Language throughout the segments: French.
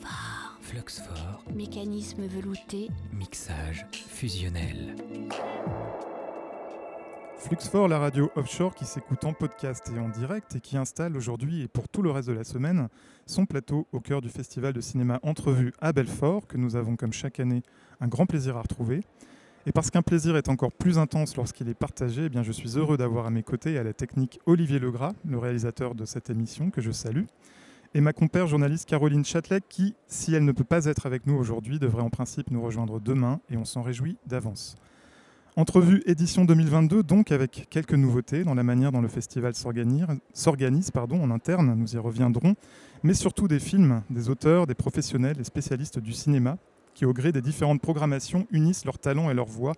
Fluxfort. Fluxfort. Mécanisme velouté. Mixage fusionnel. Fluxfort, la radio offshore qui s'écoute en podcast et en direct et qui installe aujourd'hui et pour tout le reste de la semaine son plateau au cœur du festival de cinéma Entrevue à Belfort que nous avons comme chaque année un grand plaisir à retrouver. Et parce qu'un plaisir est encore plus intense lorsqu'il est partagé, eh bien je suis heureux d'avoir à mes côtés à la technique Olivier Legras, le réalisateur de cette émission que je salue, et ma compère journaliste Caroline Châtelet qui, si elle ne peut pas être avec nous aujourd'hui, devrait en principe nous rejoindre demain et on s'en réjouit d'avance. Entrevue édition 2022, donc avec quelques nouveautés dans la manière dont le festival s'organise en interne, nous y reviendrons, mais surtout des films, des auteurs, des professionnels et spécialistes du cinéma qui, au gré des différentes programmations, unissent leurs talents et leurs voix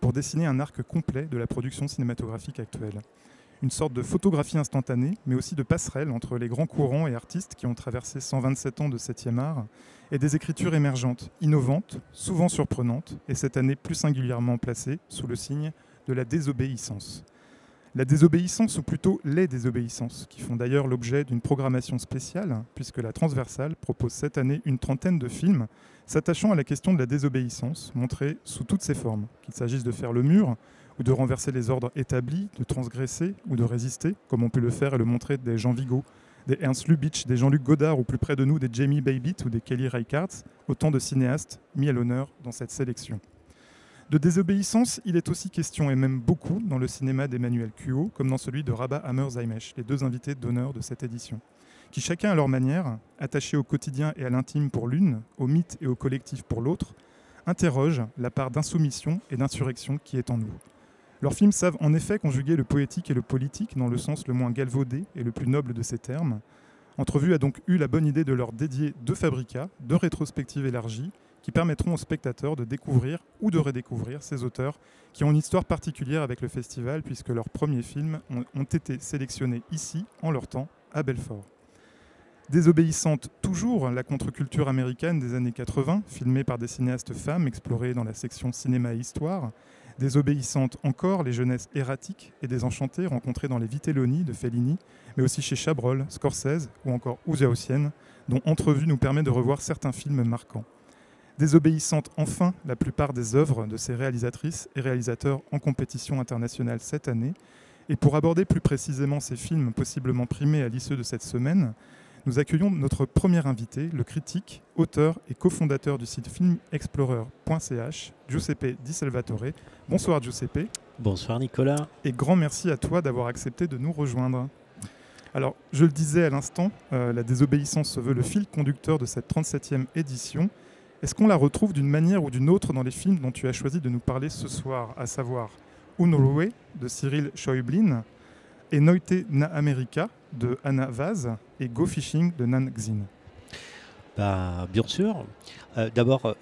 pour dessiner un arc complet de la production cinématographique actuelle. Une sorte de photographie instantanée, mais aussi de passerelle entre les grands courants et artistes qui ont traversé 127 ans de 7e art et des écritures émergentes, innovantes, souvent surprenantes, et cette année plus singulièrement placées sous le signe de la désobéissance. La désobéissance, ou plutôt les désobéissances, qui font d'ailleurs l'objet d'une programmation spéciale, puisque la transversale propose cette année une trentaine de films s'attachant à la question de la désobéissance, montrée sous toutes ses formes, qu'il s'agisse de faire le mur, ou de renverser les ordres établis, de transgresser ou de résister, comme on peut le faire et le montrer des Jean Vigo, des Ernst Lubitsch, des Jean-Luc Godard ou plus près de nous des Jamie Babbitt ou des Kelly Reichardt, autant de cinéastes mis à l'honneur dans cette sélection. De désobéissance, il est aussi question, et même beaucoup, dans le cinéma d'Emmanuel Cuot, comme dans celui de Rabat Hammer Zaimesh, les deux invités d'honneur de cette édition, qui chacun à leur manière, attachés au quotidien et à l'intime pour l'une, au mythe et au collectif pour l'autre, interrogent la part d'insoumission et d'insurrection qui est en nous. Leurs films savent en effet conjuguer le poétique et le politique dans le sens le moins galvaudé et le plus noble de ces termes. Entrevue a donc eu la bonne idée de leur dédier deux fabricats, deux rétrospectives élargies, qui permettront aux spectateurs de découvrir ou de redécouvrir ces auteurs qui ont une histoire particulière avec le festival puisque leurs premiers films ont, été sélectionnés ici, en leur temps, à Belfort. Désobéissante toujours, la contre-culture américaine des années 80, filmée par des cinéastes femmes explorée dans la section cinéma et histoire, Désobéissante encore, les jeunesses erratiques et désenchantées rencontrées dans les Vitelloni de Fellini, mais aussi chez Chabrol, Scorsese ou encore Ouzia dont Entrevue nous permet de revoir certains films marquants. Désobéissante enfin, la plupart des œuvres de ces réalisatrices et réalisateurs en compétition internationale cette année. Et pour aborder plus précisément ces films possiblement primés à l'issue de cette semaine, nous accueillons notre premier invité, le critique, auteur et cofondateur du site filmexplorer.ch, Giuseppe Di Salvatore. Bonsoir Giuseppe. Bonsoir Nicolas. Et grand merci à toi d'avoir accepté de nous rejoindre. Alors, je le disais à l'instant, euh, la désobéissance se veut le fil conducteur de cette 37e édition. Est-ce qu'on la retrouve d'une manière ou d'une autre dans les films dont tu as choisi de nous parler ce soir, à savoir Unruhe de Cyril Schäublin et Noite na America de Anna Vaz et Go Fishing de Nan Xin bah, Bien sûr. Euh, d'abord, euh,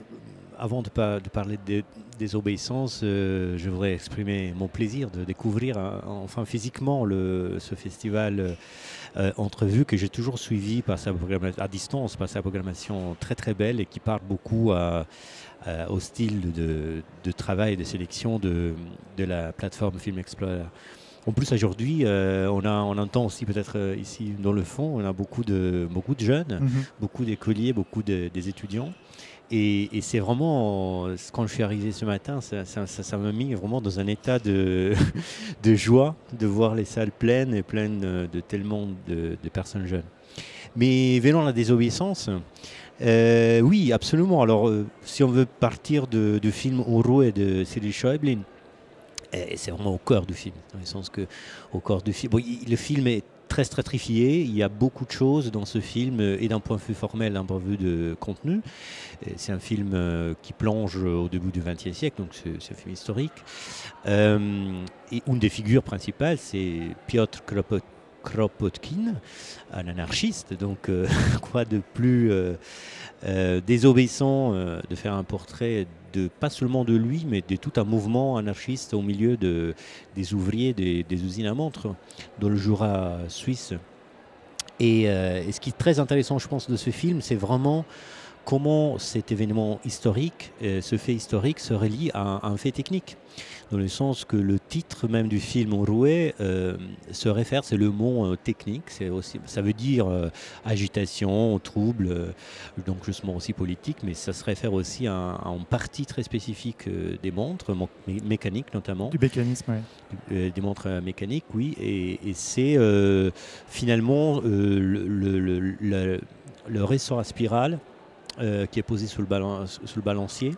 avant de, parler de désobéissance, euh, je voudrais exprimer mon plaisir de découvrir enfin physiquement ce festival entrevue que j'ai toujours suivi par sa à distance par sa programmation très très belle et qui parle beaucoup au style de, de, travail et de sélection de la plateforme Film Explorer. En plus, aujourd'hui, euh, on, a, on entend aussi peut-être euh, ici dans le fond, on a beaucoup de, beaucoup de jeunes, mhm. beaucoup d'écoliers, beaucoup de, des étudiants. Et, c'est vraiment, quand je suis arrivé ce matin, ça, ça, m'a mis vraiment dans un état de, de joie de voir les salles pleines et pleines de tellement de, personnes jeunes. Mais venant à la désobéissance, euh, oui, absolument. Alors, si on veut partir de, du film et de Cyril Schäublin, c'est vraiment au cœur du film, dans le sens que au corps du film, le film est très stratifié, il y a beaucoup de choses dans ce film, et d'un point de vue formel, d'un point de vue de contenu. C'est un film euh, qui plonge au début du XXe siècle, donc c'est un film historique. Euh, et une des figures principales, c'est Piotr Kropotkin, un anarchiste, donc euh, quoi de plus désobéissant de faire un portrait pas seulement de lui, mais de tout un mouvement anarchiste au milieu de, des ouvriers des, usines à montres dans le Jura suisse. Euh, et, ce qui est très intéressant, je pense, de ce film, c'est vraiment comment cet événement historique, euh, ce fait historique, se relie à, un fait technique. Dans le sens que le titre même du film Rouet euh, se réfère, c'est le mot euh, technique, c'est aussi, ça veut dire agitation, trouble, donc justement aussi politique, mais ça se réfère aussi à, un, une partie très spécifique des montres, mécaniques notamment. Du mécanisme, oui. des montres mécaniques, oui, et, c'est finalement le, le, le, le ressort à spirale euh, qui est posé sous le, sous le balancier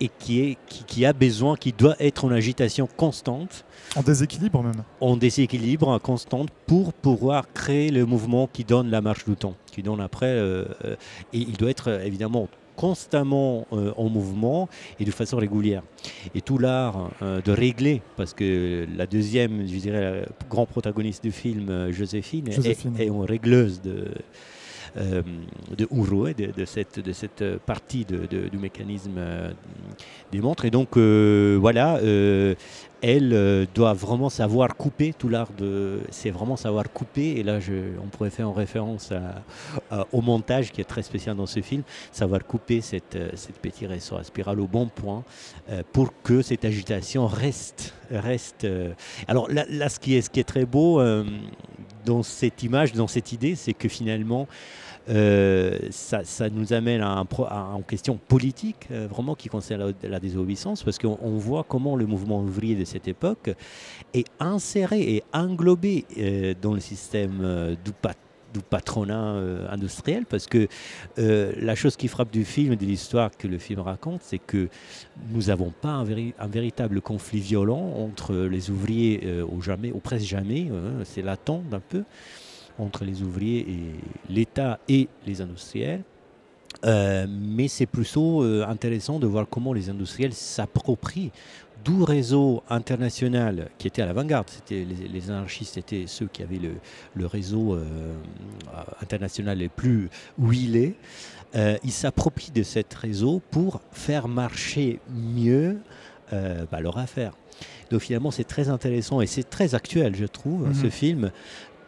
et qui, est, qui, a besoin, qui doit être en agitation constante. En déséquilibre même. En déséquilibre constante pour pouvoir créer le mouvement qui donne la marche du temps, qui donne après. Euh, euh, et il doit être évidemment constamment en mouvement et de façon régulière. Et tout l'art de régler, parce que la deuxième, je dirais, la grande protagoniste du film, Joséphine, Joséphine. Est, est, une régleuse de, euh, de Unruhe, de, de, cette, de cette partie du mécanisme euh, des montres. Et donc, euh, voilà, elle doit vraiment savoir couper tout l'art de. C'est vraiment savoir couper. Et là, on pourrait faire en référence au montage qui est très spécial dans ce film, savoir couper cette, cette petite ressort spirale au bon point pour que cette agitation reste. reste alors là, là, ce, qui est, ce qui est très beau dans cette image, dans cette idée, c'est que finalement, euh, ça, nous amène à, un une question politique, euh, vraiment, qui concerne la, désobéissance, parce qu'on voit comment le mouvement ouvrier de cette époque est inséré et englobé euh, dans le système du, du patronat industriel, parce que la chose qui frappe du film, de l'histoire que le film raconte, c'est que nous n'avons pas un, véritable conflit violent entre les ouvriers au jamais, au presque jamais, hein, c'est latent un peu entre les ouvriers et l'État et les industriels. Euh, mais c'est plutôt euh, intéressant de voir comment les industriels s'approprient du réseau international qui était à l'avant-garde. C'était les, anarchistes étaient ceux qui avaient le, réseau euh, international le plus huilé. ils s'approprient de ce réseau pour faire marcher mieux bah, leur affaire. Donc finalement, c'est très intéressant et c'est très actuel, je trouve, ce mhm. film,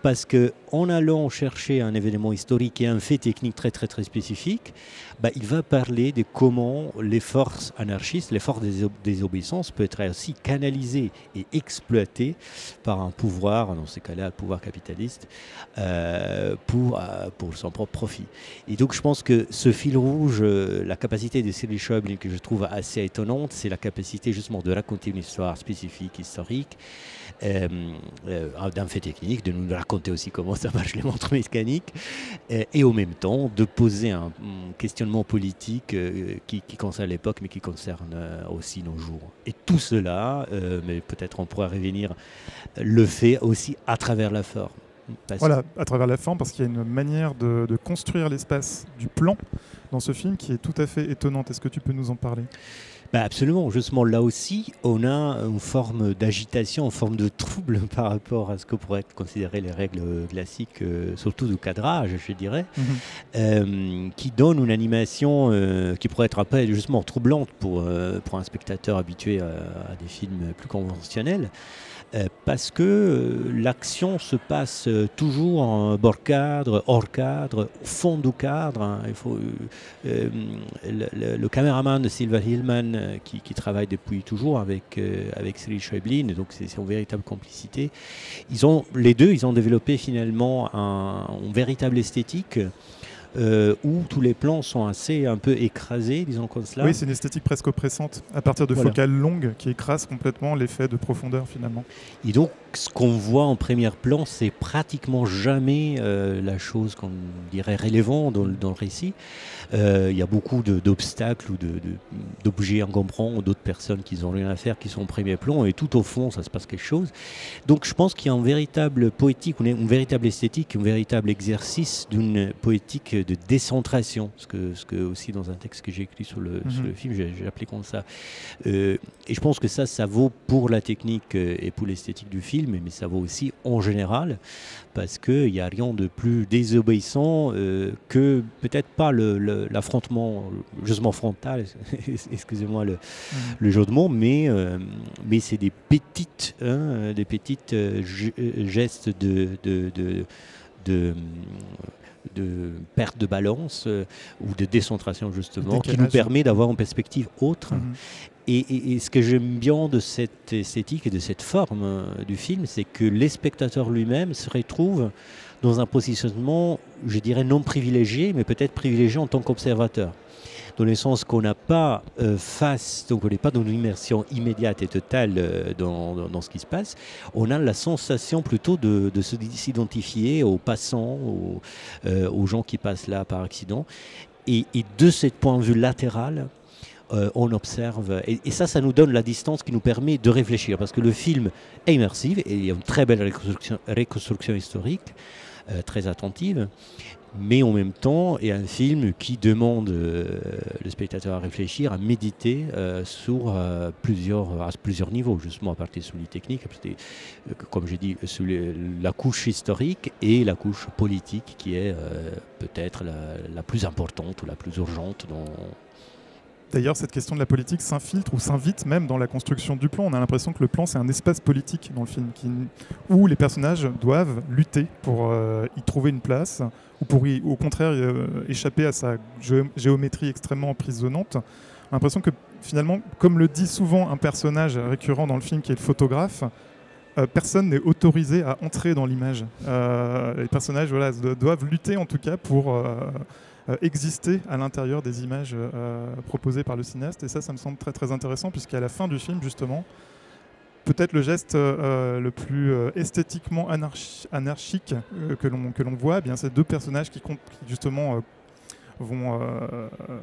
parce qu'en allant chercher un événement historique et un fait technique très très très spécifique, bah, il va parler de comment les forces anarchistes, les forces des désobéissance peuvent être aussi canalisées et exploitées par un pouvoir, dans ces cas-là, un pouvoir capitaliste, euh, pour, euh, pour son propre profit. Et donc je pense que ce fil rouge, euh, la capacité de Cyril Schäuble que je trouve assez étonnante, c'est la capacité justement de raconter une histoire spécifique, historique, d'un fait technique, de nous raconter aussi comment ça marche les montres mécaniques, et en même temps de poser un questionnement politique euh, qui, concerne l'époque, mais qui concerne euh, aussi nos jours. Et tout cela, euh, mais peut-être on pourra revenir, le fait aussi à travers la forme. Voilà, à travers la forme, parce qu'il y a une manière de, de construire l'espace du plan dans ce film qui est tout à fait étonnante. Est-ce que tu peux nous en parler? Bah, absolument, justement là aussi, on a une forme d'agitation, une forme de trouble par rapport à ce que pourraient être considérées les règles classiques, euh, surtout du cadrage, je dirais, mhm. euh, qui donne une animation euh, qui pourrait être après justement troublante pour, pour un spectateur habitué à des films plus conventionnels. Parce que l'action se passe toujours en bord cadre, hors cadre, au fond du cadre. Hein. Il faut, le, caméraman de Silva Hillman, qui, travaille depuis toujours avec, avec Cyril Schäublin, donc c'est une véritable complicité, ils ont, les deux, ils ont développé finalement un, une véritable esthétique euh, où tous les plans sont assez un peu écrasés, disons comme cela. Oui, c'est une esthétique presque oppressante, à partir de focales longues qui écrasent complètement l'effet de profondeur finalement. Et donc, ce qu'on voit en premier plan, c'est pratiquement jamais euh, la chose qu'on dirait relevant dans, dans le récit. Euh, il y a beaucoup d'obstacles ou d'objets encombrants ou d'autres personnes qui n'ont rien à faire, qui sont au premier plan, et tout au fond, ça se passe quelque chose. Donc je pense qu'il y a un véritable poétique, une véritable esthétique, un véritable exercice d'une poétique de décentration, ce que, ce que aussi dans un texte que j'ai écrit sur le, sur le mhm. film, j'ai appelé comme ça. Euh, et je pense que ça, ça vaut pour la technique euh, et pour l'esthétique du film, mais ça vaut aussi en général, parce qu'il n'y a rien de plus désobéissant que peut-être pas le l'affrontement justement frontal, excusez-moi le, mm. le, jeu de mots, mais, euh, mais c'est des petites, hein, des petites euh, euh, gestes de, de, de, de perte de balance euh, ou de décentration justement, qui nous permet d'avoir une perspective autre. Mhm. Et, et- et ce que j'aime bien de cette esthétique et de cette forme euh, du film, c'est que les spectateurs lui-même se retrouvent dans un positionnement, je dirais, non privilégié, mais peut-être privilégié en tant qu'observateur. Dans le sens qu'on n'a pas euh, face, donc on n'est pas dans une immersion immédiate et totale euh, dans, dans- ce qui se passe, on a la sensation plutôt de, de s'identifier aux passants, aux, euh, aux gens qui passent là par accident. Et, de ce point de vue latéral, on observe, et, ça, ça nous donne la distance qui nous permet de réfléchir, parce que le film est immersif, et il y a une très belle reconstruction, historique, très attentive, mais en même temps, a un film qui demande euh, le spectateur à réfléchir, à méditer euh, sur euh, plusieurs, à plusieurs niveaux, justement à partir de les techniques, comme j'ai dit, sur les- la couche historique et la couche politique, qui est peut-être la, la plus importante ou la plus urgente dans, D'ailleurs, cette question de la politique s'infiltre ou s'invite même dans la construction du plan. On a l'impression que le plan, c'est un espace politique dans le film, où les personnages doivent lutter pour euh, y trouver une place, ou pour y, au contraire euh, échapper à sa gé- géométrie extrêmement emprisonnante. On a l'impression que finalement, comme le dit souvent un personnage récurrent dans le film, qui est le photographe, euh, personne n'est autorisé à entrer dans l'image. Les personnages voilà, do- doivent lutter en tout cas pour exister à l'intérieur des images euh, proposées par le cinéaste. Et ça, ça me semble très très intéressant, puisqu'à la fin du film, justement, peut-être le geste euh, le plus euh, esthétiquement anarchi- anarchique euh, que l'on que l'on voit, eh bien ces deux personnages qui, justement euh, vont, euh, euh,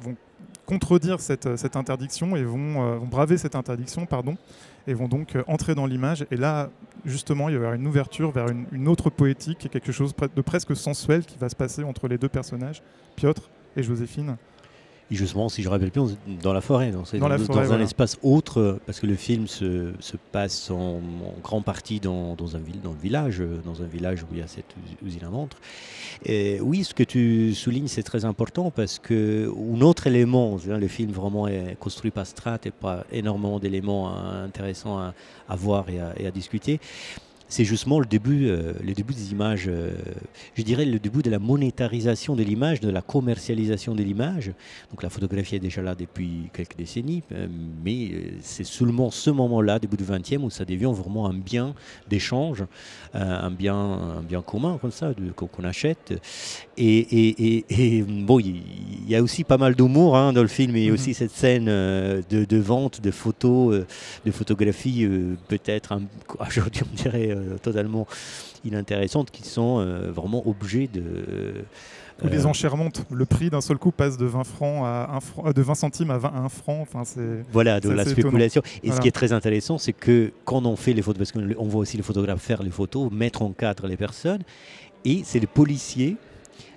vont contredire cette, cette interdiction et vont, euh, vont braver cette interdiction, pardon, et vont donc euh, entrer dans l'image. Et là, justement, il va y avoir une ouverture vers une, autre poétique quelque chose de presque sensuel qui va se passer entre les deux personnages, Piotr et Joséphine. Et justement, si je rappelle bien, dans la forêt, dans, Dans la forêt, un voilà. espace autre, euh, parce que le film se, se passe en, en grande partie dans, dans un, dans le village, euh, dans un village où il y a cette us- usine à montre. Et oui, ce que tu soulignes, c'est très important parce que un autre élément, le film vraiment est construit par Strat et pas énormément d'éléments hein, intéressants à, à voir et à, et à discuter. C'est justement le début, euh, le début des images, euh, je dirais le début de la monétarisation de l'image, de la commercialisation de l'image. Donc la photographie est déjà là depuis quelques décennies, euh, mais c'est seulement ce moment-là, début du 20e, où ça devient vraiment un bien d'échange, un, bien, un bien commun comme ça, qu'on achète. Et, et- et- et, bon, il y, a aussi pas mal d'humour hein, dans le film, et il y a Mhm. aussi cette scène de, de vente de photos, de photographies peut-être, aujourd'hui on dirait totalement inintéressantes, qui sont euh, vraiment objets de... Où les euh, enchères montent. Le prix d'un seul coup passe de 20, francs à 1 franc, euh, de 20 centimes à 20 à 1 franc. Enfin, c'est Voilà, de la étonnant. spéculation. Et ce qui est très intéressant, c'est que quand on fait les photos, parce qu'on voit aussi les photographes faire les photos, mettre en cadre les personnes, et c'est le policier,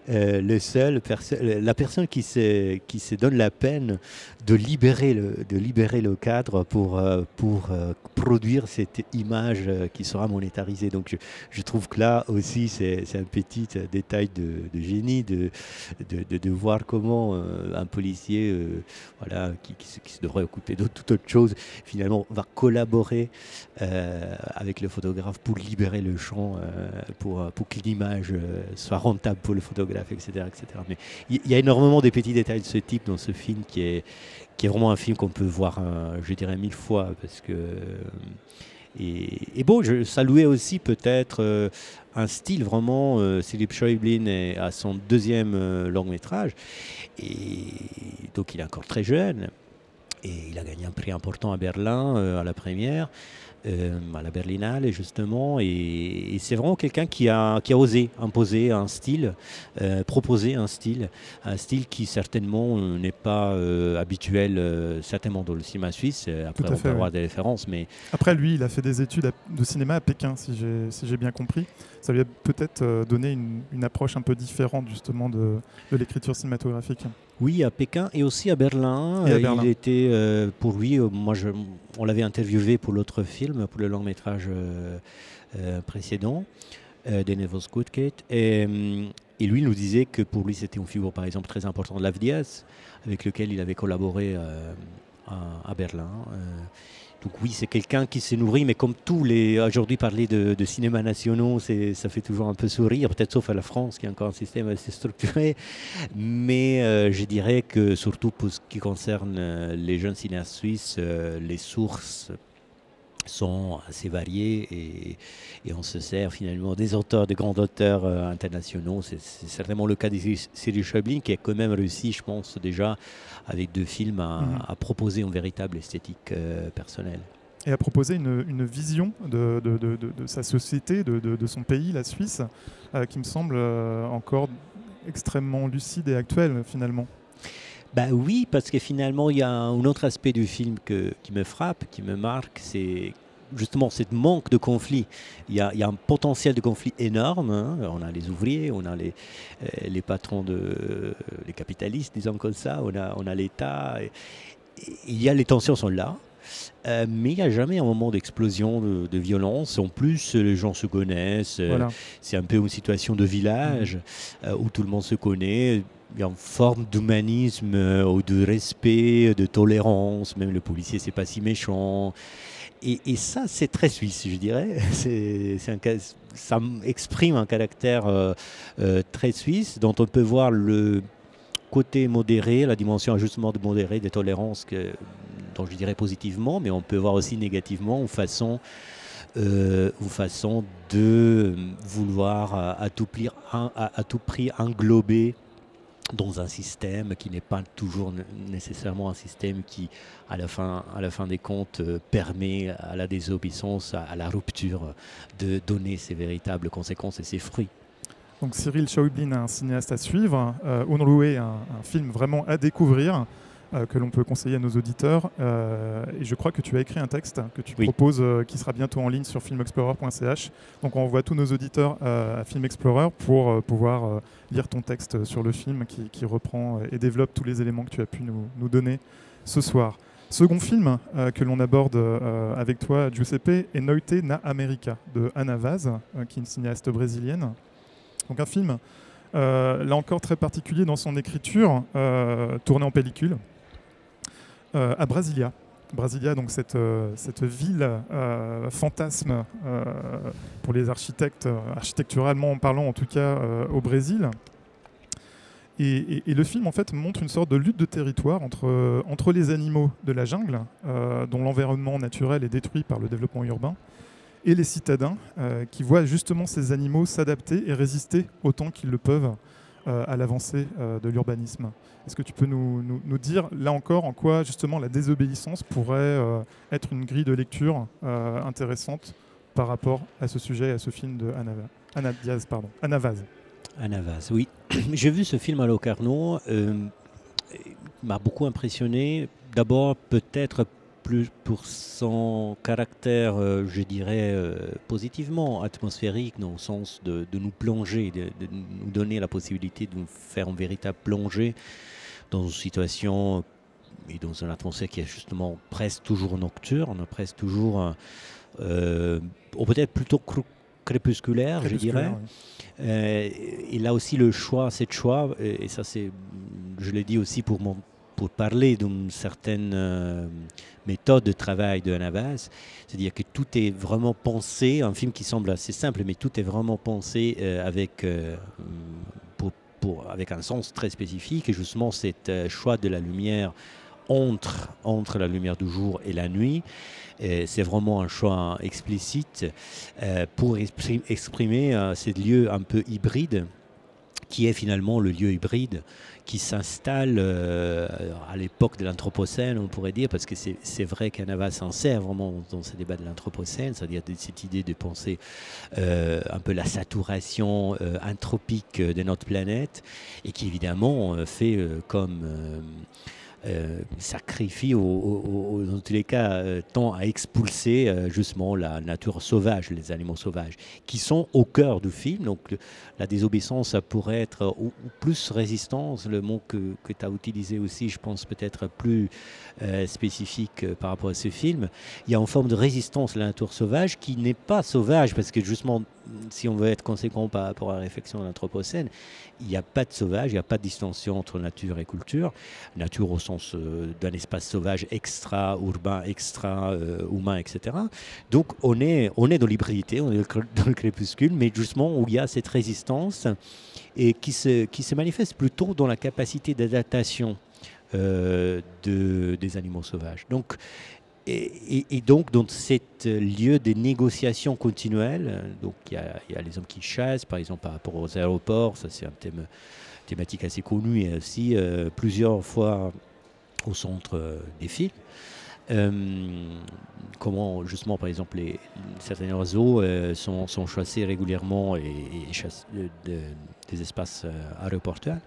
euh, le seul perso- la personne qui se, qui se donne la peine de libérer le, de libérer le cadre pour, euh, pour euh, produire cette image euh, qui sera monétarisée. Donc je, je trouve que là aussi, c'est un petit détail de, de génie de, de, de- voir comment un policier voilà, qui, qui qui se devrait occuper de toute autre chose, finalement va collaborer euh, avec le photographe pour libérer le champ, euh, pour, pour que l'image soit rentable pour le photographe, etc. etc. Mais il il y, a énormément de petits détails de ce type dans ce film qui est, qui est vraiment un film qu'on peut voir, euh, je dirais, mille fois. Parce que, et, et bon, je saluais aussi peut-être euh, un style vraiment. Euh, Philippe Schäublin à son deuxième euh, long métrage. Et donc il est encore très jeune. Et il a gagné un prix important à Berlin, euh, à la première, euh, à la Berlinale justement. Et, et c'est vraiment quelqu'un qui a, qui a osé imposer un style, euh, proposer un style, un style qui certainement euh, n'est pas euh, habituel, certainement dans le cinéma suisse. Après, on fait, peut oui. avoir des références, mais Après, lui, il a fait des études de cinéma à Pékin, si j'ai si bien compris. Ça lui a peut-être donné une, une approche un peu différente, justement, de, de l'écriture cinématographique. Oui, à Pékin et aussi à Berlin. À Euh, Berlin. Il était, euh, pour lui, euh, moi, je, on l'avait interviewé pour l'autre film, pour le long métrage euh, précédent, euh, de Nevos. Et, et lui nous disait que pour lui, c'était une figure, par exemple, très importante de Diaz, avec lequel il avait collaboré à, à Berlin. Donc oui, c'est quelqu'un qui se nourrit, mais comme tous les... Aujourd'hui, parler de, de cinéma nationaux, ça fait toujours un peu sourire, peut-être sauf à la France, qui a encore un système assez structuré. Mais euh, je dirais que surtout pour ce qui concerne euh, les jeunes cinéastes suisses, euh, les sources sont assez variées et, et, on se sert finalement des auteurs, des grands auteurs internationaux. C'est certainement le cas de Cyril Chablin qui a quand même réussi, je pense, déjà avec deux films à, mmh. à proposer une véritable esthétique personnelle et à proposer une, une vision de, de, de, de, sa société, de, son pays, la Suisse, euh, qui me semble euh, encore extrêmement lucide et actuelle finalement. Bah oui, parce que finalement, il y a un autre aspect du film qui me frappe, qui me marque, c'est justement ce manque de conflit. Il y, a, un potentiel de conflit énorme. Hein. On a les ouvriers, on a les, euh, les patrons, de, les capitalistes, disons comme ça, on a, on a l'État. Il y a les tensions sont là. Euh, mais il n'y a jamais un moment d'explosion de, violence. En plus, les gens se connaissent. Euh, c'est un peu une situation de village mmh. euh, où tout le monde se connaît. Il y a une forme d'humanisme ou de respect, de tolérance. Même le policier, c'est pas si méchant. Et, et ça, c'est très suisse, je dirais. C'est, un, ça exprime un caractère très suisse dont on peut voir le côté modéré, la dimension ajustement de modéré, de tolérance que je dirais positivement, mais on peut voir aussi négativement, ou façon, euh, façon de vouloir à, tout prix, à, tout prix englober dans un système qui n'est pas toujours nécessairement un système qui, à la fin, à la fin des comptes, euh, permet à la désobéissance, à, la rupture, de donner ses véritables conséquences et ses fruits. Donc Cyril Schaublin, un cinéaste à suivre, euh, Unruhe, un, un, film vraiment à découvrir. Euh, que l'on peut conseiller à nos auditeurs. Euh, et je crois que tu as écrit un texte que tu proposes euh, qui sera bientôt en ligne sur filmexplorer.ch. Donc on envoie tous nos auditeurs à Film Explorer pour pouvoir lire ton texte sur le film qui, reprend et développe tous les éléments que tu as pu nous, nous donner ce soir. Second film que l'on aborde avec toi, Giuseppe, est Noite na America de Ana Vaz, qui est une cinéaste brésilienne. Donc un film, là encore très particulier dans son écriture, tourné en pellicule, à Brasilia. Brasilia, donc cette, euh, cette ville euh, fantasme pour les architectes, architecturalement parlant en tout cas au Brésil. Et, le film en fait montre une sorte de lutte de territoire entre, entre les animaux de la jungle, dont l'environnement naturel est détruit par le développement urbain, et les citadins qui voient justement ces animaux s'adapter et résister autant qu'ils le peuvent à l'avancée de l'urbanisme. Est-ce que tu peux nous, dire, là encore, en quoi justement la désobéissance pourrait euh, être une grille de lecture euh, intéressante par rapport à ce sujet, à ce film de Anna, Diaz, pardon, Anna Vaz Anna Vaz, oui. J'ai vu ce film à Locarno. Euh, m'a beaucoup impressionné. D'abord, peut-être plus pour son caractère, euh, je dirais, positivement atmosphérique, dans le sens de, de nous plonger, de, de, nous donner la possibilité de nous faire une véritable plongée dans une situation et dans une atmosphère qui est justement presque toujours nocturne, presque toujours, euh, ou peut-être plutôt crépusculaire, je dirais. Euh, il a aussi le choix, cette choix, et, ça c'est, je l'ai dit aussi pour, mon, pour parler d'une certaine euh, méthode de travail de Navas, c'est-à-dire que tout est vraiment pensé, un film qui semble assez simple, mais tout est vraiment pensé avec avec un sens très spécifique. Et justement, cet euh, choix de la lumière entre, entre la lumière du jour et la nuit, euh, c'est vraiment un choix explicite euh, pour exprimer ces lieux un peu hybrides qui est finalement le lieu hybride qui s'installe euh, à l'époque de l'Anthropocène, on pourrait dire, parce que c'est vrai qu'Anava s'en sert vraiment dans ce débat de l'Anthropocène, c'est-à-dire cette idée de penser euh, un peu la saturation euh, anthropique de notre planète, et qui évidemment fait comme euh, sacrifie, dans tous les cas, euh, tend à expulser euh, justement la nature sauvage, les animaux sauvages, qui sont au cœur du film. Donc la désobéissance, pourrait être ou, plus résistance, le mot que, tu as utilisé aussi, je pense peut-être plus spécifique par rapport à ce film. Il y a une forme de résistance la nature sauvage qui n'est pas sauvage, parce que justement, si on veut être conséquent par rapport à la réflexion de l'Anthropocène, il n'y a pas de sauvage, il n'y a pas de distinction entre nature et culture. Nature au sens euh, d'un espace sauvage extra-urbain, extra-humain, etc. Donc on est, on est dans l'hybridité, on est dans le crépuscule, mais justement où il y a cette résistance et qui se, qui se manifeste plutôt dans la capacité d'adaptation euh, de, des animaux sauvages. Donc, et, donc, dans cet lieu de négociations continuelles, donc il y, a les hommes qui chassent, par exemple par rapport aux aéroports, ça c'est un thème thématique assez connu et aussi euh, plusieurs fois au centre euh, des films. comment justement par exemple certains oiseaux sont, chassés régulièrement et, des espaces aéroportuaires.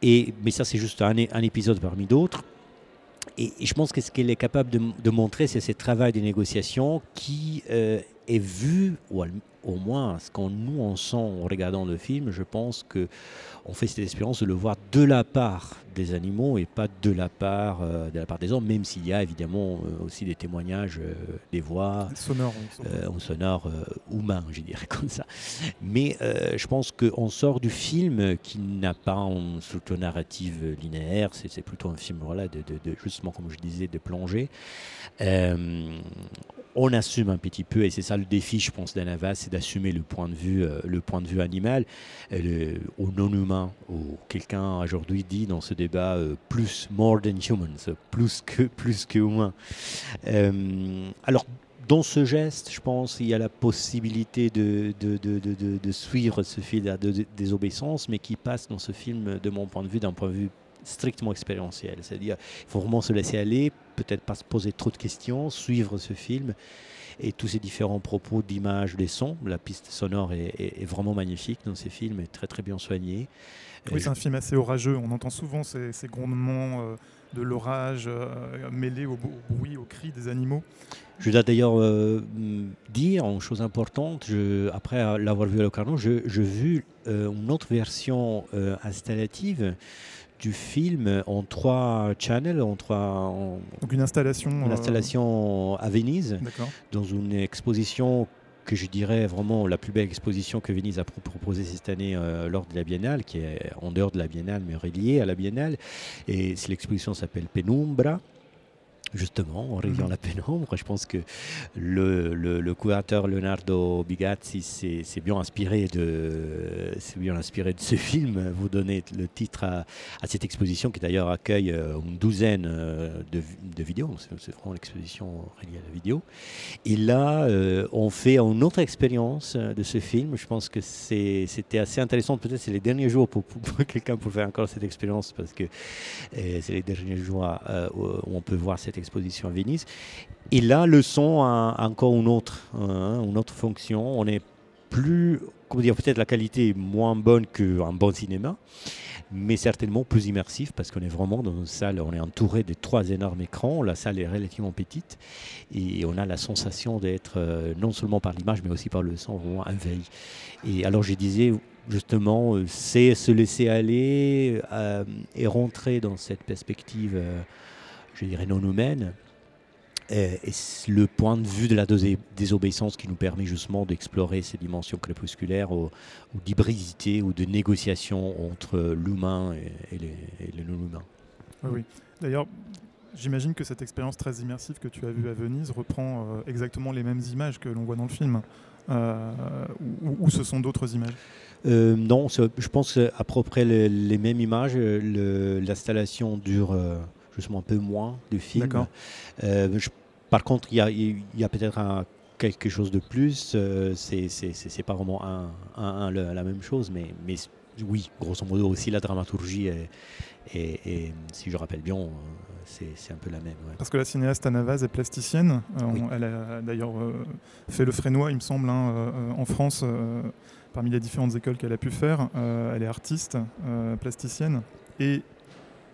Et, mais ça c'est juste un épisode parmi d'autres. Et, je pense que ce qu'elle est capable de, montrer, c'est ce travail de négociation qui euh, est vu, ou au moins ce qu'on nous en sent en regardant le film, je pense que on fait cette expérience de le voir de la part des animaux et pas de la part, euh, de la part des hommes, même s'il y a évidemment euh, aussi des témoignages, euh, des voix sonores, sonore, humains, je dirais comme ça. Mais je pense qu'on sort du film qui n'a pas une structure narrative linéaire, c'est plutôt un film voilà, de, de, justement, comme je disais, de plongée on assume un petit peu, et c'est ça le défi, je pense, d'Anava, c'est d'assumer le point de vue, euh, le point de vue animal, euh, au non-humain, quelqu'un aujourd'hui dit dans ce débat euh, plus, more than humans, plus que, plus que humain. alors, dans ce geste, je pense, il y a la possibilité de, de, suivre ce fil de désobéissance, mais qui passe dans ce film, de mon point de vue, d'un point de vue strictement expérientiel. C'est-à-dire, il faut vraiment se laisser aller, peut-être pas se poser trop de questions, suivre ce film et tous ces différents propos d'images, des sons. La piste sonore est, vraiment magnifique dans ces films, est très très bien soignée. Oui, c'est un film assez orageux. On entend souvent ces, grondements euh, de l'orage euh, mêlés au, bruit, au cri des animaux. Je dois d'ailleurs euh, dire une chose importante, après l'avoir vu à Locarno, j'ai vu une autre version installative du film en trois channels, en trois. Donc une installation. Une euh, installation à Venise, dans une exposition que je dirais vraiment la plus belle exposition que Venise a proposée cette année euh, lors de la Biennale, qui est en dehors de la Biennale mais reliée à la Biennale. Et l'exposition s'appelle Penumbra justement, en riant mhm. la pénombre. Je pense que le, le, le curateur Leonardo Bigazzi s'est bien inspiré de bien inspiré de ce film. Vous donnez le titre à, à cette exposition qui d'ailleurs accueille euh, une douzaine euh, de, de vidéos. C'est vraiment l'exposition reliée à la vidéo. Et là, euh, on fait une autre expérience de ce film. Je pense que c'était assez intéressant. Peut-être c'est les derniers jours pour, quelqu'un pour faire encore cette expérience parce que c'est les derniers jours où on peut voir cette exposition à Venise. Et là, le son a encore une autre, hein, une autre fonction. On est plus, comment dire, peut-être la qualité est moins bonne qu'un bon cinéma, mais certainement plus immersif parce qu'on est vraiment dans une salle, on est entouré de trois énormes écrans, la salle est relativement petite et on a la sensation d'être euh, non seulement par l'image mais aussi par le son vraiment envahi. Et alors je disais justement, euh, c'est se laisser aller euh, et rentrer dans cette perspective je dirais, non humaine. Et, le point de vue de la désobéissance qui nous permet justement d'explorer ces dimensions crépusculaires ou, d'hybridité ou de négociation entre l'humain et, le non-humain. Oui, D'ailleurs, j'imagine que cette expérience très immersive que tu as vue à Venise reprend euh, exactement les mêmes images que l'on voit dans le film. Euh, ou, ce sont d'autres images? Euh, non, je pense à peu près les, mêmes images. L'installation dure justement un peu moins du film. Euh, par contre, il y a, y a peut-être quelque chose de plus. Euh, c'est pas vraiment un, un, la même chose, mais, mais oui, grosso modo aussi la dramaturgie est, si je rappelle bien, euh, c'est un peu la même. Parce que la cinéaste Anna Vaz est plasticienne. Elle a d'ailleurs fait le frénois, il me semble, hein, en France, parmi les différentes écoles qu'elle a pu faire. elle est artiste, plasticienne. Et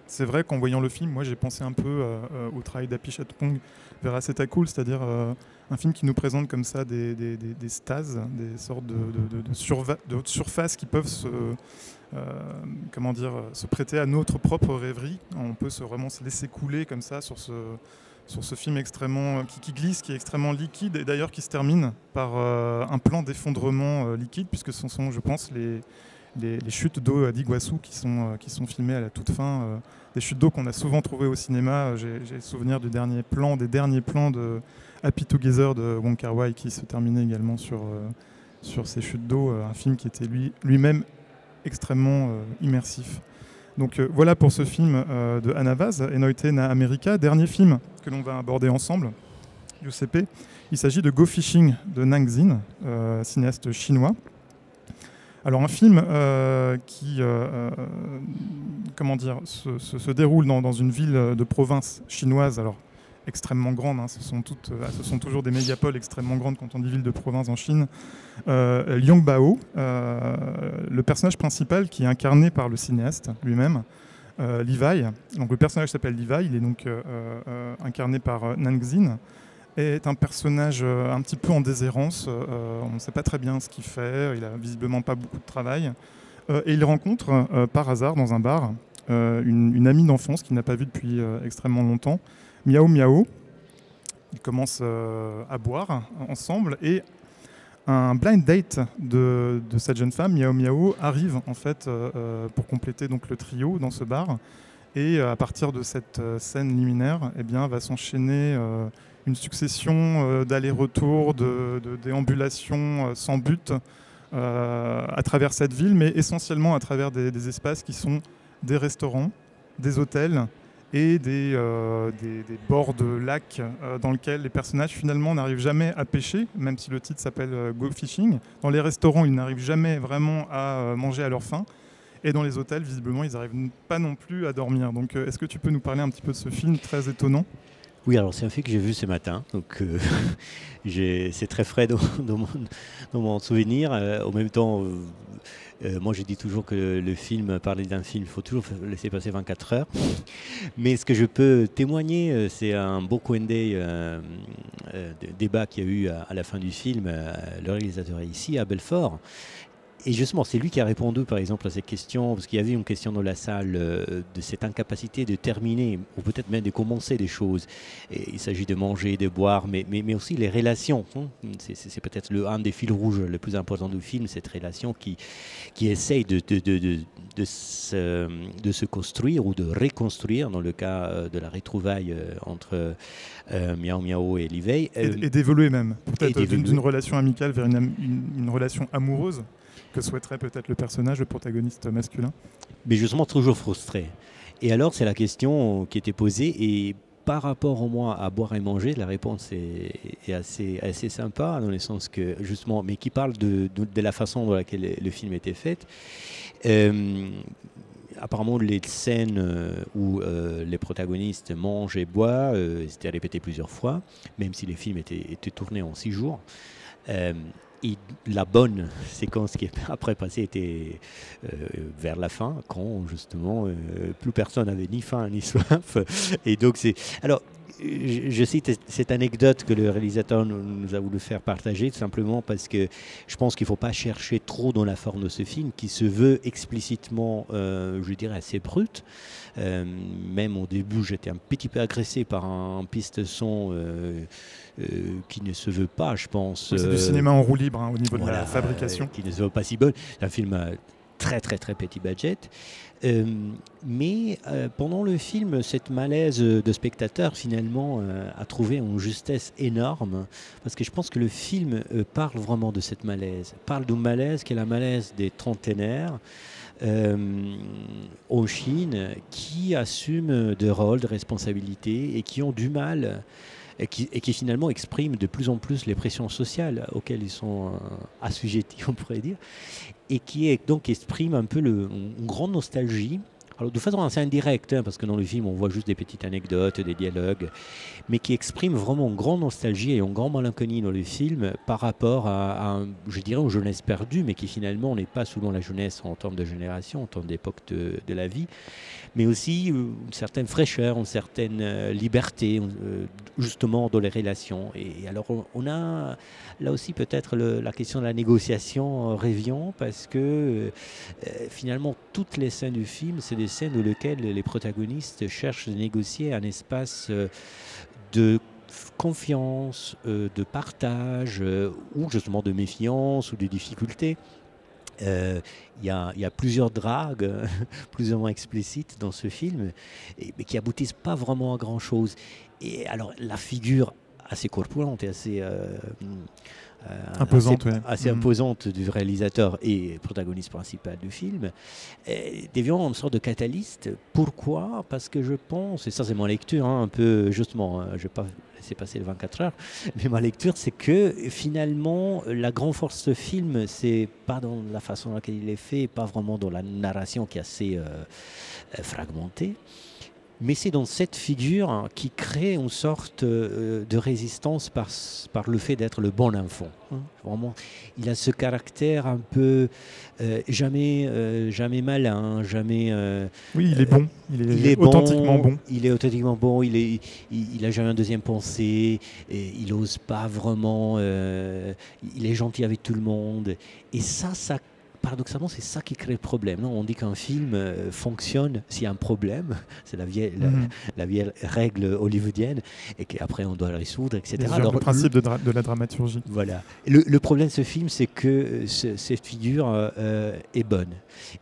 c'est vrai qu'en voyant le film, moi j'ai pensé un peu euh, euh, au travail d'Api Chatpong vers Cool, c'est-à-dire euh, un film qui nous présente comme ça des, des, stases, des sortes de, de, surfaces qui peuvent se, comment dire, se prêter à notre propre rêverie. On peut se, vraiment se laisser couler comme ça sur ce, sur ce film extrêmement qui, qui, glisse, qui est extrêmement liquide et d'ailleurs qui se termine par un plan d'effondrement liquide puisque ce sont, je pense, les, les, chutes d'eau à d'Iguassou qui sont, qui sont filmées à la toute fin. des chutes d'eau qu'on a souvent trouvées au cinéma. J'ai le souvenir du dernier plan, des derniers plans de Happy Together de Wong Kar Wai qui se terminait également sur, sur ces chutes d'eau, un film qui était lui, lui-même extrêmement immersif. Donc euh, voilà pour ce film euh, de Anna Vaz, Enoite na America, dernier film que l'on va aborder ensemble, Giuseppe. Il s'agit de Go Fishing de Nang Xin, euh, cinéaste chinois. Alors un film qui comment dire, se, déroule dans, une ville de province chinoise. Alors extrêmement grandes. Hein. Ce, sont toutes, euh, ce sont toujours des mégapoles extrêmement grandes quand on dit ville de province en Chine. Euh, euh, le personnage principal qui est incarné par le cinéaste lui-même, euh, Levi. Donc le personnage s'appelle Levi, il est donc incarné par Nang Xin est un personnage un petit peu en déshérence. on ne sait pas très bien ce qu'il fait. Il a visiblement pas beaucoup de travail. et il rencontre par hasard dans un bar une, amie d'enfance qu'il n'a pas vue depuis extrêmement longtemps, Miao Miao. Ils commencent euh, à boire ensemble et un blind date de, cette jeune femme, Miao Miao, arrive en fait euh, euh, pour compléter donc le trio dans ce bar. Et à partir de cette scène liminaire, eh bien, va s'enchaîner une succession d'allers-retours, de, déambulations sans but à travers cette ville, mais essentiellement à travers des espaces qui sont des restaurants, des hôtels, et euh, des, bords de lacs euh, dans lesquels les personnages finalement n'arrivent jamais à pêcher, même si le titre s'appelle euh, Go Fishing. Dans les restaurants, ils n'arrivent jamais vraiment à manger à leur faim. Et dans les hôtels, visiblement, ils n'arrivent pas non plus à dormir. Donc, est-ce que tu peux nous parler un petit peu de ce film très étonnant? Oui, alors c'est un film que j'ai vu ce matin, donc c'est très frais dans, mon, souvenir. en même temps, euh, moi, je dis toujours que le film, parler d'un film, il faut toujours laisser passer 24 heures. Mais ce que je peux témoigner, euh, c'est un beau coin euh, débat qu'il y a eu à, la fin du film. le réalisateur est ici, à Belfort. Et justement, c'est lui qui a répondu, par exemple, à cette question, parce qu'il y avait une question dans la salle euh, de cette incapacité de terminer, ou peut-être même de commencer des choses. Et il s'agit de manger, de boire, mais, mais, mais aussi les relations. Hein. C'est peut-être un des fils rouges le plus important du film, cette relation qui, qui essaye de, de, de, de, se, de se construire ou de reconstruire, dans le cas euh, de la retrouvaille euh, entre Miao Miao et Livei. et, d'évoluer même, peut-être d'une relation amicale vers une, une relation amoureuse que souhaiterait peut-être le personnage, le protagoniste masculin? Mais justement, toujours frustré. Et alors, c'est la question qui était posée. Et par rapport au moins à boire et manger, la réponse est, assez, assez sympa, dans le sens que, justement, mais qui parle de, de, la façon dans laquelle le film était fait. Euh, apparemment, les scènes euh, où euh, les protagonistes mangent et boivent, euh, c'était répété plusieurs fois, même si les films étaient, étaient tournés en six jours la bonne séquence qui est après passée était euh, vers la fin, quand justement euh, plus personne n'avait ni faim ni soif. Et donc c'est. Alors, je cite cette anecdote que le réalisateur nous a voulu faire partager, tout simplement parce que je pense qu'il ne faut pas chercher trop dans la forme de ce film, qui se veut explicitement, euh, je dirais, assez brut. même au début, j'étais un petit peu agressé par un, piste son qui ne se veut pas, je pense. c'est du euh, cinéma en roue libre hein, au niveau de la fabrication. Euh, qui ne se veut pas si bon. C'est un film très très très petit budget. mais pendant le film, cette malaise de spectateur finalement a trouvé une justesse énorme parce que je pense que le film parle vraiment de cette malaise, parle d'un malaise qui est la malaise des trentenaires. en Chine qui assument des rôles de responsabilité et qui ont du mal et qui, finalement expriment de plus en plus les pressions sociales auxquelles ils sont euh, assujettis, on pourrait dire, et qui donc exprime un peu une grande nostalgie alors de façon assez indirecte, hein, parce que dans le film on voit juste des petites anecdotes, des dialogues, mais qui expriment vraiment une grande nostalgie et une grande malinconie dans le film par rapport à, je dirais, une jeunesse perdue, mais qui finalement n'est pas souvent la jeunesse en termes de génération, en termes d'époque de, la vie, mais aussi euh, une certaine fraîcheur, une certaine euh, liberté, euh, justement dans les relations. Et alors on a là aussi peut-être la question de la négociation revient, parce que finalement toutes les scènes du film, c'est des scènes dans lesquelles les protagonistes cherchent à négocier un espace de confiance, de partage, ou justement de méfiance ou de difficulté. Il y, a plusieurs dragues, plus ou moins explicites dans ce film, mais qui aboutissent pas vraiment à grand chose. Et alors, la figure assez corpulente et assez euh, imposante, assez, mm. imposante du réalisateur et protagoniste principal du film, devient une sorte de catalyste. Pourquoi? Parce que je pense, et ça c'est ma lecture, hein, un peu justement, hein, je ne vais pas laisser passer les 24 heures, mais ma lecture c'est que finalement la grande force de ce film, c'est pas dans la façon dans laquelle il est fait, pas vraiment dans la narration qui est assez euh, fragmentée mais c'est dans cette figure hein, qui crée une sorte euh, de résistance par, par le fait d'être le bon enfant. Hein. Vraiment, il a ce caractère un peu euh, jamais, euh, jamais malin, jamais. oui, il est bon. Il est, authentiquement bon, Il est authentiquement bon. Il est, il, a jamais un deuxième pensée. Et il n'ose pas vraiment. il est gentil avec tout le monde. Et ça, ça paradoxalement, c'est ça qui crée le problème. Non? On dit qu'un film euh, fonctionne s'il y a un problème, c'est la vieille, la, mhm. vieille règle hollywoodienne, et qu'après on doit la résoudre, etc. Alors, le principe de, de, la dramaturgie. Voilà. Le, problème de ce film, c'est que euh, cette figure euh, est bonne.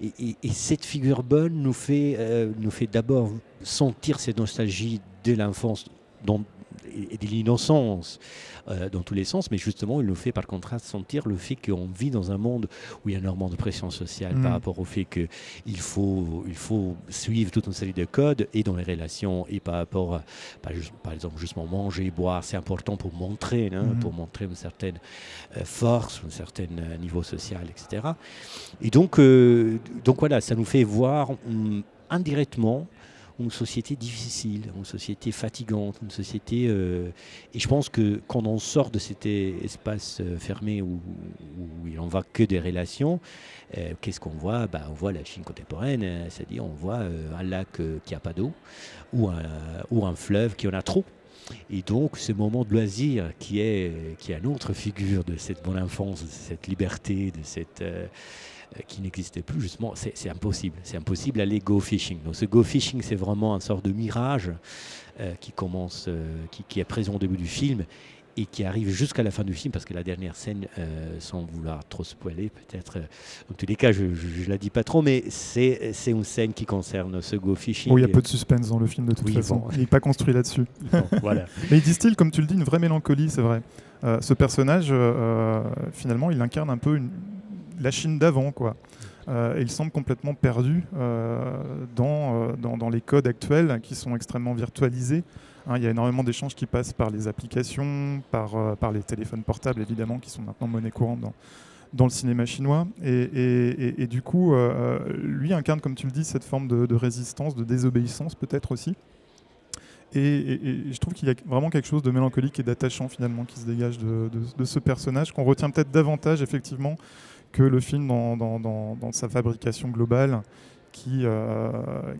Et, cette figure bonne nous fait, nous fait d'abord sentir cette nostalgie de l'enfance et de l'innocence. Euh, dans tous les sens, mais justement, il nous fait par contraste sentir le fait qu'on vit dans un monde où il y a énormément de pression sociale par mm. rapport au fait qu'il faut, il faut suivre toute une série de codes et dans les relations et par rapport, à, par, exemple, justement manger, boire, c'est important pour montrer, hein, mm. pour montrer une certaine euh, force, un certain euh, niveau social, etc. Et donc, donc voilà, ça nous fait voir hum, indirectement une société difficile, une société fatigante, une société. Euh, et je pense que quand on sort de cet espace euh, fermé où, il n'en va que des relations, euh, qu'est-ce qu'on voit? Bah, On voit la Chine contemporaine, c'est-à-dire on voit un lac qui n'a pas d'eau ou un, fleuve qui en a trop. Et donc, ce moment de loisir qui est, qui est une autre figure de cette bonne enfance, de cette liberté, de cette, qui n'existait plus, justement, c'est impossible. C'est impossible d'aller go fishing. Donc ce go fishing, c'est vraiment un sort de mirage euh, qui commence, euh, qui, est présent au début du film et qui arrive jusqu'à la fin du film, parce que la dernière scène, sans vouloir trop spoiler, peut-être, en tous les cas, je ne la dis pas trop, mais c'est une scène qui concerne ce go fishing. Oui, il y a peu de suspense dans le film de toute façon. Il n'est pas construit là-dessus. voilà. mais il distille, comme tu le dis, une vraie mélancolie, c'est vrai. ce personnage, finalement, il incarne un peu une, la Chine d'avant, quoi. Euh, il semble complètement perdu euh, euh, dans, dans, les codes actuels qui sont extrêmement virtualisés. Hein, il y a énormément d'échanges qui passent par les applications, par, par les téléphones portables évidemment, qui sont maintenant monnaie courante dans, dans le cinéma chinois. Et, et, du coup, lui incarne, comme tu le dis, cette forme de, résistance, de désobéissance peut-être aussi. Et, je trouve qu'il y a vraiment quelque chose de mélancolique et d'attachant finalement qui se dégage de, de ce personnage, qu'on retient peut-être davantage effectivement que le film dans, dans, dans, sa fabrication globale qui, euh,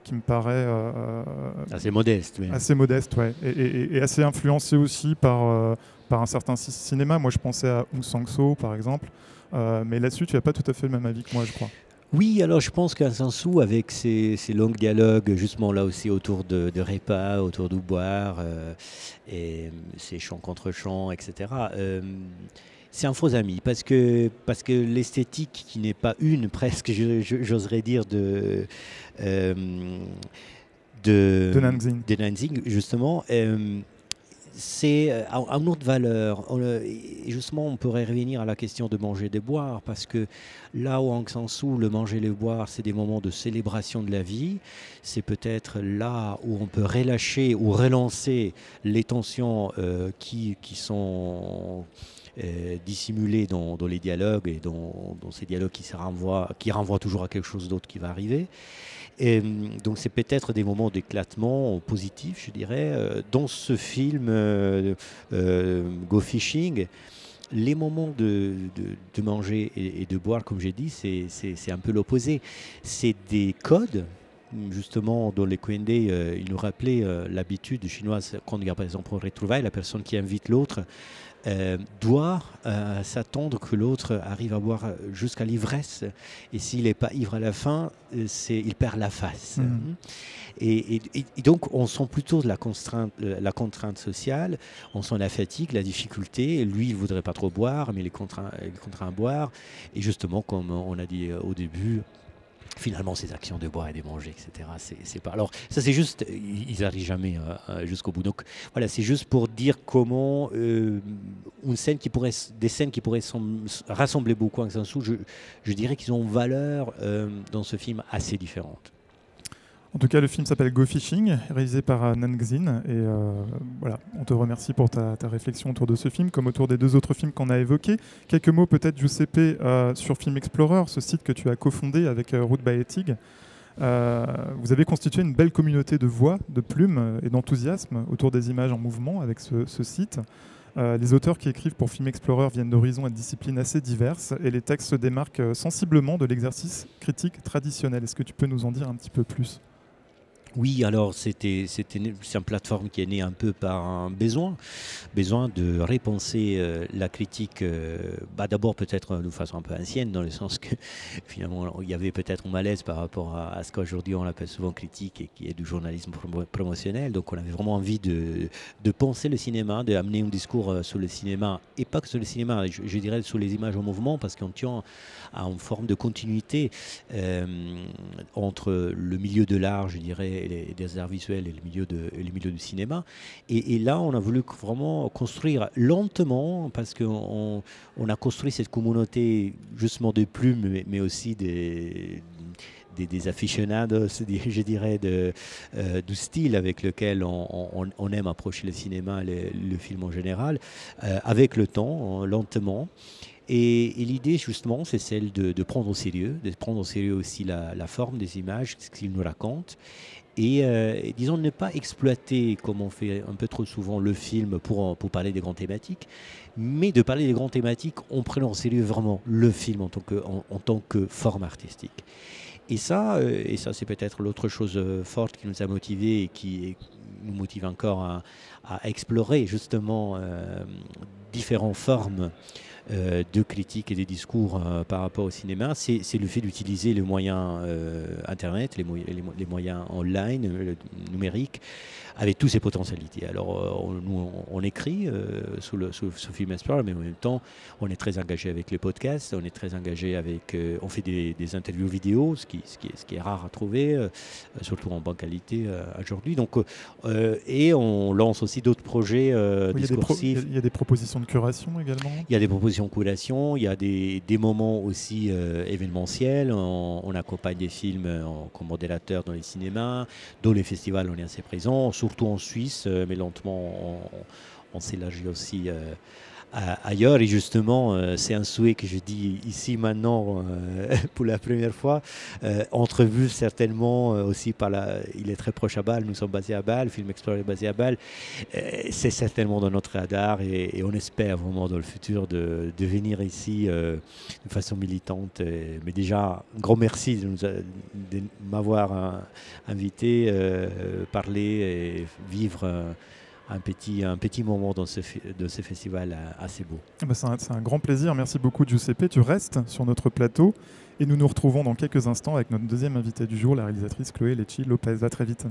qui me paraît euh, assez modeste. Assez modeste, ouais. Et, assez influencé aussi par, euh, par un certain cinéma. Moi, je pensais à Aung Sang-soo, par exemple. mais là-dessus, tu n'as pas tout à fait le même avis que moi, je crois. Oui, alors je pense qu'un Sansou, avec ses, longs dialogues, justement là aussi autour de, de repas, autour du boire, et ses chants contre chants, etc., c'est un faux ami parce que, parce que l'esthétique qui n'est pas une presque, j'oserais dire, de, euh, de, de, Nanzing. justement, euh, c'est à euh, une autre valeur. Et justement, on pourrait revenir à la question de manger et de boire, parce que là où Aung San Suu, le manger et le boire, c'est des moments de célébration de la vie. C'est peut-être là où on peut relâcher ou relancer les tensions qui, qui sont euh, dissimulé dans, les dialogues et dans, ces dialogues qui, se renvoient, qui renvoient toujours à quelque chose d'autre qui va arriver. Et, hum, donc c'est peut-être des moments d'éclatement positifs, je dirais. Euh, dans ce film euh, Go Fishing, les moments de, de, manger et, de boire, comme j'ai dit, c'est un peu l'opposé. C'est des codes justement, dans les Kwende, il nous rappelait l'habitude chinoise, quand il y a par exemple un retrouvaille, la personne qui invite l'autre euh, doit euh, s'attendre que l'autre arrive à boire jusqu'à l'ivresse. Et s'il n'est pas ivre à la fin, euh, c'est, il perd la face. Mhm. Et, et- et donc, on sent plutôt la contrainte, la contrainte sociale, on sent la fatigue, la difficulté. Lui, il voudrait pas trop boire, mais il est contraint, il est contraint à boire. Et justement, comme on a dit au début, finalement, ces actions de boire et de manger, etc., pas. Alors, ça, c'est juste, ils ils arrivent jamais euh, euh, jusqu'au bout. Donc, voilà, c'est juste pour dire comment euh, une scène qui pourrait, des scènes qui pourraient sem- rassembler beaucoup en je, je dirais qu'ils ont une valeur dans ce film assez différente. En tout cas, le film s'appelle Go Fishing, réalisé par euh, Nan Xin. Et euh, voilà, on te remercie pour ta, réflexion autour de ce film, comme autour des deux autres films qu'on a évoqués. Quelques mots peut-être, Giuseppe, euh, sur Film Explorer, ce site que tu as cofondé avec euh, Route by Etig. Euh, vous avez constitué une belle communauté de voix, de plumes et d'enthousiasme autour des images en mouvement avec ce, site. Les auteurs qui écrivent pour Film Explorer viennent d'horizons et de disciplines assez diverses et les textes se démarquent sensiblement de l'exercice critique traditionnel. Est-ce que tu peux nous en dire un petit peu plus? Oui, alors c'était une plateforme qui est née un peu par un besoin, besoin de repenser euh, la critique. euh, bah, D'abord peut-être de façon un peu ancienne, dans le sens que finalement il y avait peut-être un malaise par rapport à, ce qu'aujourd'hui on appelle souvent critique et qui est du journalisme promo- promotionnel. Donc on avait vraiment envie de, de penser le cinéma, d'amener un discours euh, sur le cinéma et pas que sur le cinéma, je, dirais sur les images en mouvement, parce qu'on tient à une forme de continuité entre le milieu de l'art, je dirais, des arts visuels et le milieu, du cinéma. Et, là, on a voulu vraiment construire lentement, parce qu'on on a construit cette communauté justement de plumes, mais, aussi des, des, des aficionados, je dirais, de, euh, du style avec lequel on, aime approcher le cinéma, le, le film en général, euh, avec le temps, lentement. Et, l'idée, justement, c'est celle de, prendre au sérieux, de prendre au sérieux aussi la forme des images, ce qu'ils nous racontent. Et, euh, disons, ne pas exploiter, comme on fait un peu trop souvent, le film pour, pour parler des grandes thématiques, mais de parler des grandes thématiques en prenant au sérieux vraiment le film en tant que, en, en tant que forme artistique. Et ça, euh, et ça c'est peut-être l'autre chose euh, forte qui nous a motivés et qui nous motive encore à, explorer justement euh, différentes formes de critique et de discours euh, par rapport au cinéma, c'est le fait d'utiliser les moyens euh, Internet, les, les mo- les moyens online, euh, le numérique, avec toutes ses potentialités. Alors, euh, on, nous, on, on écrit euh, sous, le, sous, sous Film Explorer, mais en même temps, on est très engagé avec les podcasts, on est très engagé avec... euh, on fait des, des interviews vidéo, ce qui, ce, qui est, ce qui est rare à trouver, surtout en bonne qualité aujourd'hui. Donc, et on lance aussi d'autres projets Oui, il, y a des pro- discursifs. il y a des propositions de curation également Il y a des propositions de collation, il y a des, des moments aussi événementiels. On, on accompagne des films en, comme modérateur dans les cinémas, dans les festivals, on est assez présent, surtout en Suisse, euh, mais lentement on, on s'élargit aussi euh, ailleurs. Et justement, euh, c'est un souhait que je dis ici maintenant euh, pour la première fois. Euh, entrevu certainement aussi par la. Il est très proche à Bâle, nous sommes basés à Bâle, Film Explorer est basé à Bâle. C'est certainement dans notre radar et, on espère vraiment dans le futur de, venir ici de façon militante. Mais déjà, un grand merci de, de m'avoir invité, parler et vivre un, petit, un petit moment dans ce, de ce festival euh, assez beau. Ah bah, c'est un, c'est un grand plaisir. Merci beaucoup, Giuseppe. Tu restes sur notre plateau et nous nous retrouvons dans quelques instants avec notre deuxième invité du jour, la réalisatrice Chloé Lecci Lopez. À très vite.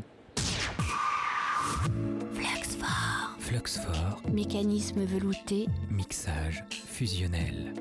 Fluxfort, Fluxfort, mécanisme velouté, mixage fusionnel.